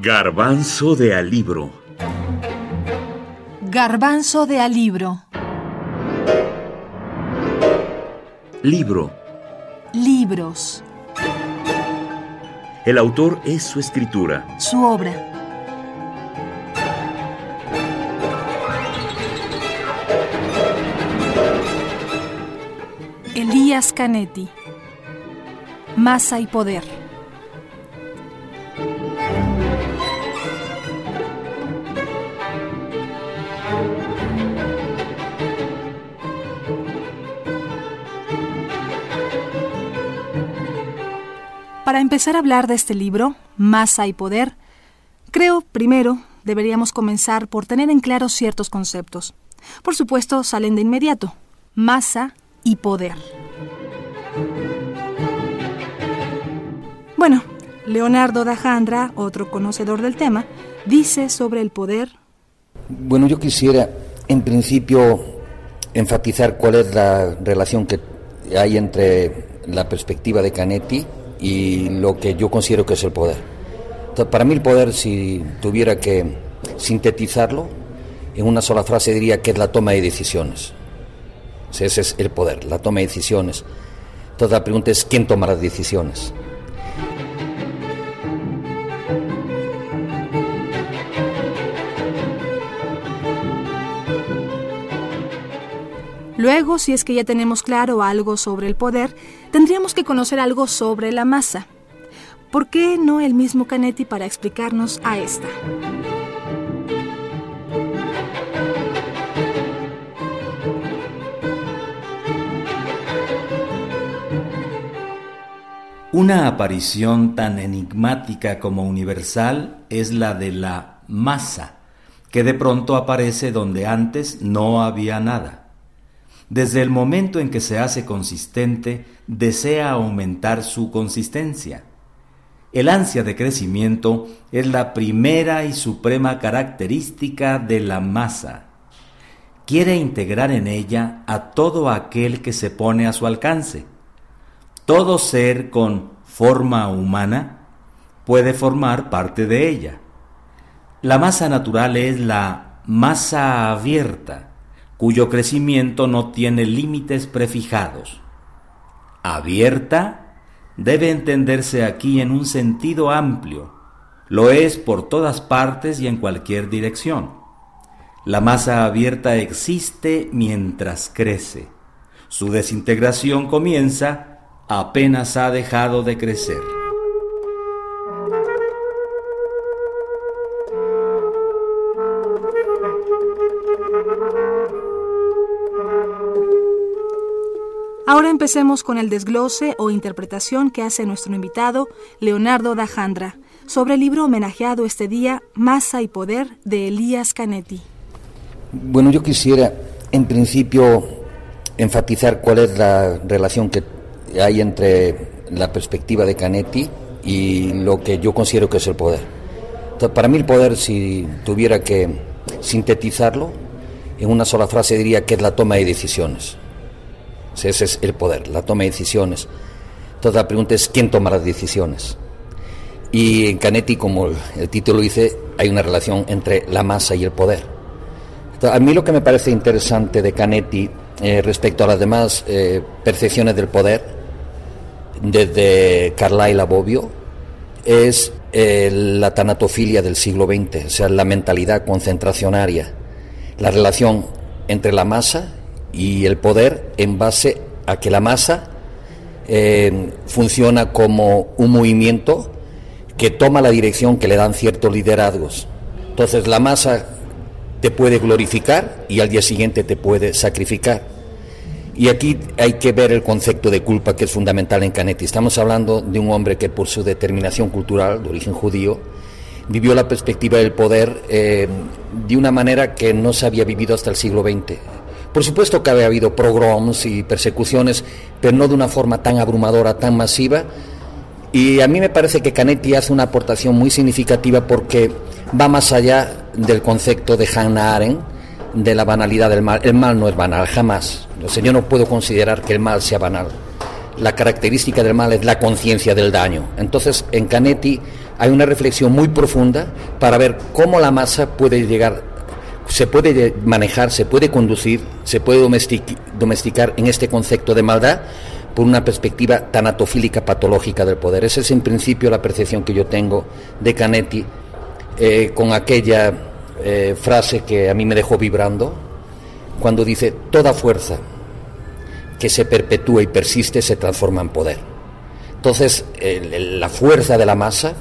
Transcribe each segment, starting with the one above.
Garbanzo de alibro. Garbanzo de alibro. Libro. Libros. El autor es su escritura. Su obra. Elías Canetti. Masa y poder. Para empezar a hablar de este libro, Masa y Poder, creo, primero, deberíamos comenzar por tener en claro ciertos conceptos. Por supuesto, salen de inmediato. Masa y poder. Bueno, Leonardo Dajandra, otro conocedor del tema, dice sobre el poder. Bueno, yo quisiera, en principio, enfatizar cuál es la relación que hay entre la perspectiva de Canetti y lo que yo considero que es el poder. para mí el poder, si tuviera que sintetizarlo, en una sola frase diría que es la toma de decisiones. ese es el poder, la toma de decisiones. Entonces la pregunta es, ¿quién toma las decisiones? Luego, si es que ya tenemos claro algo sobre el poder, tendríamos que conocer algo sobre la masa. ¿Por qué no el mismo Canetti para explicarnos a esta? Una aparición tan enigmática como universal es la de la masa, que de pronto aparece donde antes no había nada. Desde el momento en que se hace consistente, desea aumentar su consistencia. El ansia de crecimiento es la primera y suprema característica de la masa. Quiere integrar en ella a todo aquel que se pone a su alcance. Todo ser con forma humana puede formar parte de ella. La masa natural es la masa abierta, cuyo crecimiento no tiene límites prefijados. Abierta debe entenderse aquí en un sentido amplio. Lo es por todas partes y en cualquier dirección. La masa abierta existe mientras crece. Su desintegración comienza apenas ha dejado de crecer. Empecemos con el desglose o interpretación que hace nuestro invitado, Leonardo Dajandra, sobre el libro homenajeado este día, Masa y Poder, de Elías Canetti. Bueno, yo quisiera, en principio, enfatizar cuál es la relación que hay entre la perspectiva de Canetti y lo que yo considero que es el poder. para mí el poder, si tuviera que sintetizarlo, en una sola frase diría que es la toma de decisiones ese es el poder, la toma de decisiones. Entonces la pregunta es quién toma las decisiones. Y en Canetti, como el título dice, hay una relación entre la masa y el poder. a mí lo que me parece interesante de Canetti eh, respecto a las demás eh, percepciones del poder, desde Carlyle a Bobbio, es eh, la tanatofilia del siglo XX, o sea, la mentalidad concentracionaria, la relación entre la masa y el poder en base a que la masa eh, funciona como un movimiento que toma la dirección que le dan ciertos liderazgos. Entonces la masa te puede glorificar y al día siguiente te puede sacrificar. Y aquí hay que ver el concepto de culpa que es fundamental en Canetti. Estamos hablando de un hombre que por su determinación cultural, de origen judío, vivió la perspectiva del poder eh, de una manera que no se había vivido hasta el siglo XX. Por supuesto que había habido pogroms y persecuciones, pero no de una forma tan abrumadora, tan masiva. Y a mí me parece que Canetti hace una aportación muy significativa porque va más allá del concepto de Hannah Arendt de la banalidad del mal. El mal no es banal, jamás. yo no puedo considerar que el mal sea banal. la característica del mal es la conciencia del daño. Entonces, en Canetti hay una reflexión muy profunda para ver cómo la masa puede llegar, se puede manejar, se puede conducir, se puede domesticar en este concepto de maldad por una perspectiva tanatofílica patológica del poder. Esa es en principio la percepción que yo tengo de Canetti eh, con aquella eh, frase que a mí me dejó vibrando, cuando dice, toda fuerza que se perpetúa y persiste se transforma en poder. Entonces, la fuerza de la masa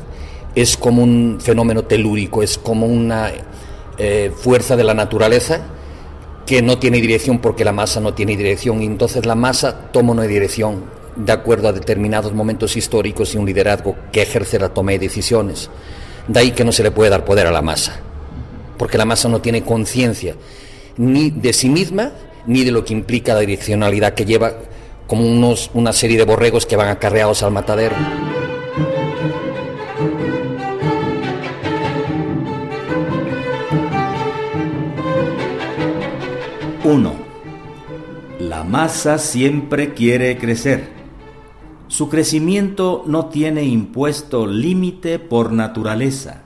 es como un fenómeno telúrico, es como una eh, fuerza de la naturaleza que no tiene dirección porque la masa no tiene dirección y entonces la masa toma una dirección de acuerdo a determinados momentos históricos y un liderazgo que ejerce la toma de decisiones. De ahí que no se le puede dar poder a la masa, porque la masa no tiene conciencia ni de sí misma ni de lo que implica la direccionalidad que lleva como unos, una serie de borregos que van acarreados al matadero. Masa siempre quiere crecer. Su crecimiento no tiene impuesto límite por naturaleza.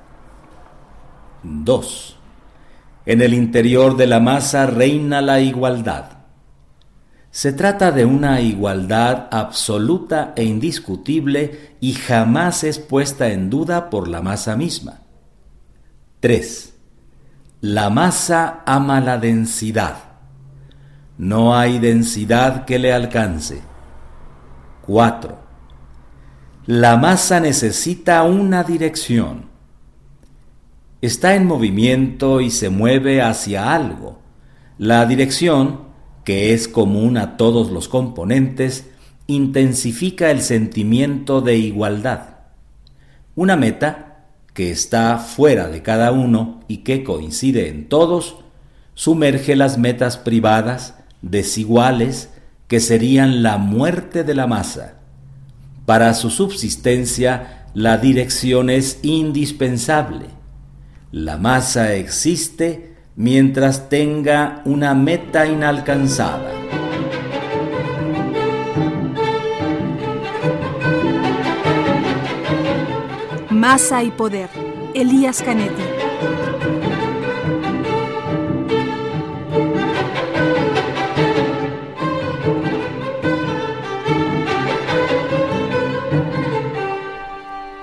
2. En el interior de la masa reina la igualdad. Se trata de una igualdad absoluta e indiscutible y jamás es puesta en duda por la masa misma. 3. La masa ama la densidad. No hay densidad que le alcance. 4. La masa necesita una dirección está en movimiento y se mueve hacia algo. La dirección, que es común a todos los componentes, intensifica el sentimiento de igualdad. Una meta, que está fuera de cada uno y que coincide en todos, sumerge las metas privadas, desiguales, que serían la muerte de la masa. Para su subsistencia, la dirección es indispensable la masa existe mientras tenga una meta inalcanzada. Masa y poder. Elías Canetti.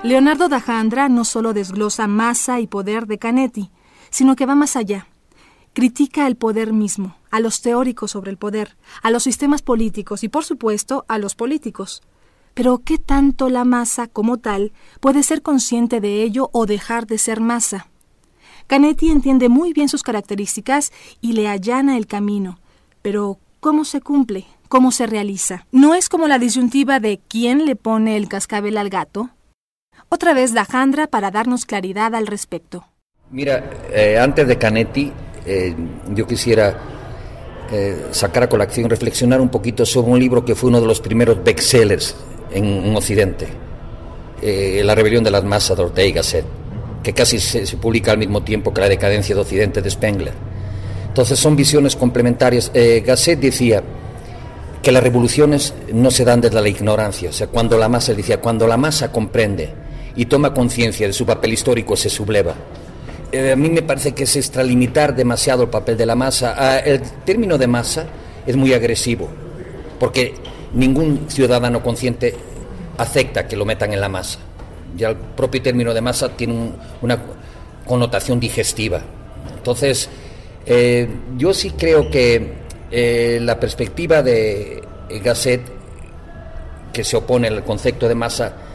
Leonardo da Jandra no solo desglosa masa y poder de Canetti, sino que va más allá. Critica el poder mismo, a los teóricos sobre el poder, a los sistemas políticos y, por supuesto, a los políticos. Pero, ¿qué tanto la masa como tal puede ser consciente de ello o dejar de ser masa? Canetti entiende muy bien sus características y le allana el camino. Pero, ¿cómo se cumple? ¿Cómo se realiza? ¿No es como la disyuntiva de quién le pone el cascabel al gato? Otra vez Dajandra para darnos claridad al respecto. Mira, eh, antes de Canetti, eh, yo quisiera eh, sacar a colación, reflexionar un poquito sobre un libro que fue uno de los primeros bestsellers en, en Occidente, La rebelión de las masas de Ortega y Gasset, que casi se, se, publica al mismo tiempo que La decadencia de Occidente de Spengler. Entonces son visiones complementarias. Gasset decía que las revoluciones no se dan desde la ignorancia, o sea, cuando la masa, decía, cuando la masa comprende y toma conciencia de su papel histórico, se subleva. Eh, a mí me parece que es extralimitar demasiado el papel de la masa. Ah, el término de masa es muy agresivo, porque ningún ciudadano consciente acepta que lo metan en la masa. Ya el propio término de masa tiene una connotación digestiva. Entonces, eh, yo sí creo que eh, la perspectiva de Gasset, que se opone al concepto de masa,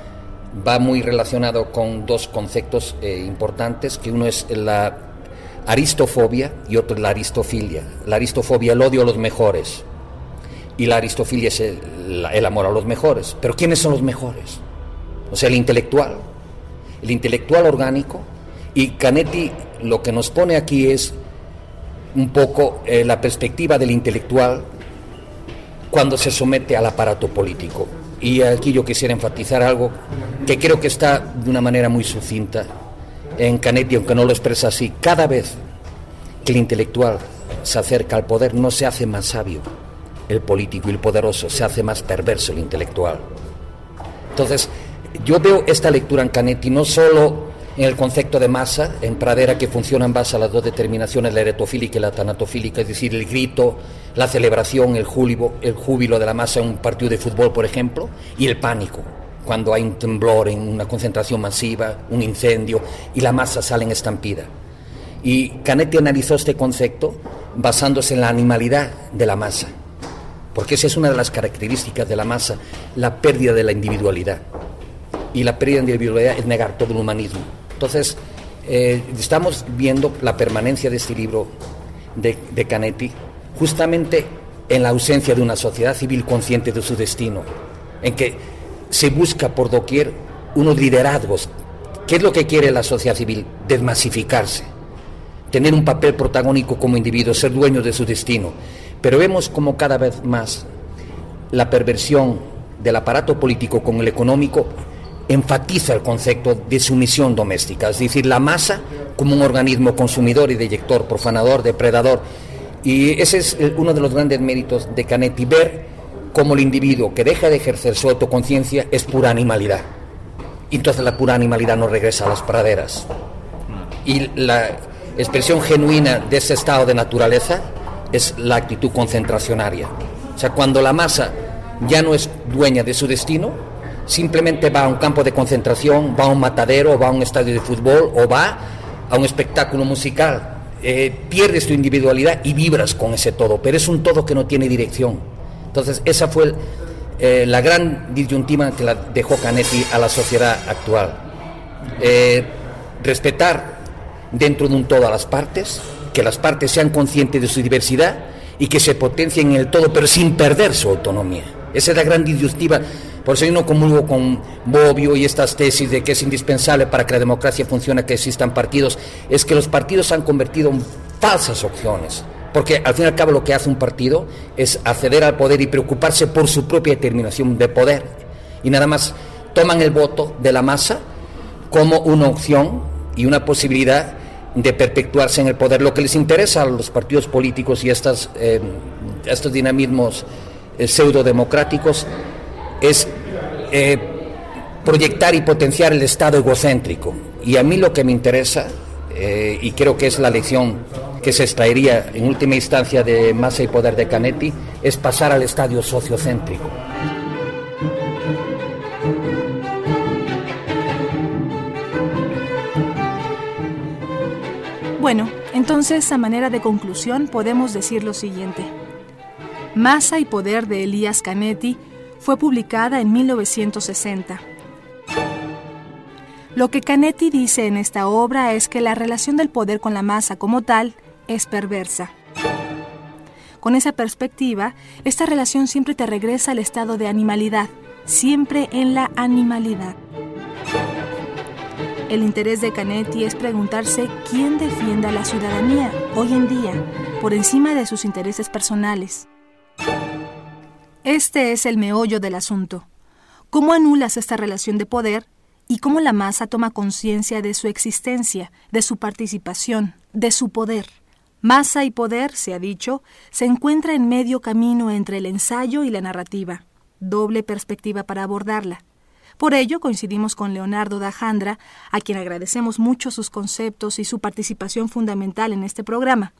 va muy relacionado con dos conceptos eh, importantes, que uno es la aristofobia y otro es la aristofilia. La aristofobia, el odio a los mejores, y la aristofilia es el, amor a los mejores. Pero ¿quiénes son los mejores? O sea, el intelectual, el intelectual orgánico, y Canetti lo que nos pone aquí es un poco eh, la perspectiva del intelectual cuando se somete al aparato político. Y aquí yo quisiera enfatizar algo que creo que está de una manera muy sucinta en Canetti, aunque no lo expresa así. Cada vez que el intelectual se acerca al poder no se hace más sabio, el político y el poderoso, se hace más perverso el intelectual. Entonces, yo veo esta lectura en Canetti no solo en el concepto de masa, en Pradera, que funciona en base a las dos determinaciones, la eretofílica y la tanatofílica, es decir, el grito, la celebración, el júbilo, el júbilo de la masa en un partido de fútbol, por ejemplo, y el pánico, cuando hay un temblor en una concentración masiva, un incendio, y la masa sale en estampida. Y Canetti analizó este concepto basándose en la animalidad de la masa, porque esa es una de las características de la masa, la pérdida de la individualidad. Y la pérdida de individualidad es negar todo el humanismo. Entonces, eh, estamos viendo la permanencia de este libro de, de Canetti justamente en la ausencia de una sociedad civil consciente de su destino, en que se busca por doquier unos liderazgos. ¿Qué es lo que quiere la sociedad civil? Desmasificarse, tener un papel protagónico como individuo, ser dueño de su destino. Pero vemos como cada vez más la perversión del aparato político con el económico enfatiza el concepto de sumisión doméstica, es decir, la masa como un organismo consumidor y deyector, profanador, depredador. Y ese es uno de los grandes méritos de Canetti, ver cómo el individuo que deja de ejercer su autoconciencia es pura animalidad. Y entonces la pura animalidad no regresa a las praderas. Y la expresión genuina de ese estado de naturaleza es la actitud concentracionaria. O sea, cuando la masa ya no es dueña de su destino, simplemente va a un campo de concentración, va a un matadero, va a un estadio de fútbol o va a un espectáculo musical. Eh, pierdes tu individualidad y vibras con ese todo, pero es un todo que no tiene dirección. Entonces, esa fue eh, la gran disyuntiva que dejó Canetti a la sociedad actual. Eh, respetar dentro de un todo a las partes, que las partes sean conscientes de su diversidad y que se potencien en el todo, pero sin perder su autonomía. Esa es la gran disyuntiva por eso yo no comulgo con Bobbio y estas tesis de que es indispensable para que la democracia funcione que existan partidos. Es que los partidos se han convertido en falsas opciones. Porque al fin y al cabo lo que hace un partido es acceder al poder y preocuparse por su propia determinación de poder. Y nada más toman el voto de la masa como una opción y una posibilidad de perpetuarse en el poder. Lo que les interesa a los partidos políticos y estas, eh, estos dinamismos eh, pseudo-democráticos es eh, proyectar y potenciar el Estado egocéntrico. Y a mí lo que me interesa, eh, y creo que es la lección que se extraería en última instancia de Masa y Poder de Canetti, es pasar al estadio sociocéntrico. Bueno, entonces a manera de conclusión podemos decir lo siguiente. Masa y Poder de Elías Canetti fue publicada en 1960. Lo que Canetti dice en esta obra es que la relación del poder con la masa como tal es perversa. Con esa perspectiva, esta relación siempre te regresa al estado de animalidad, siempre en la animalidad. El interés de Canetti es preguntarse quién defiende a la ciudadanía hoy en día por encima de sus intereses personales. Este es el meollo del asunto. ¿Cómo anulas esta relación de poder y cómo la masa toma conciencia de su existencia, de su participación, de su poder? Masa y poder, se ha dicho, se encuentra en medio camino entre el ensayo y la narrativa, doble perspectiva para abordarla. Por ello coincidimos con Leonardo Dajandra, a quien agradecemos mucho sus conceptos y su participación fundamental en este programa.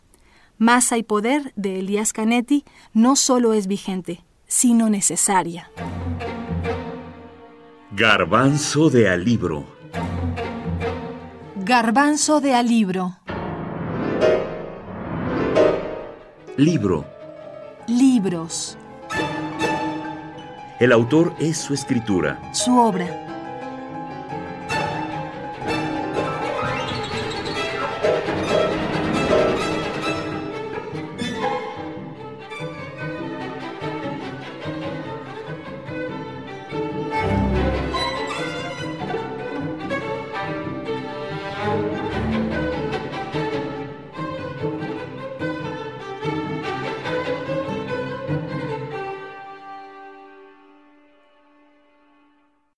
Masa y poder de Elías Canetti no solo es vigente, sino necesaria. Garbanzo de alibro. Garbanzo de alibro. Libro. Libros. El autor es su escritura. Su obra.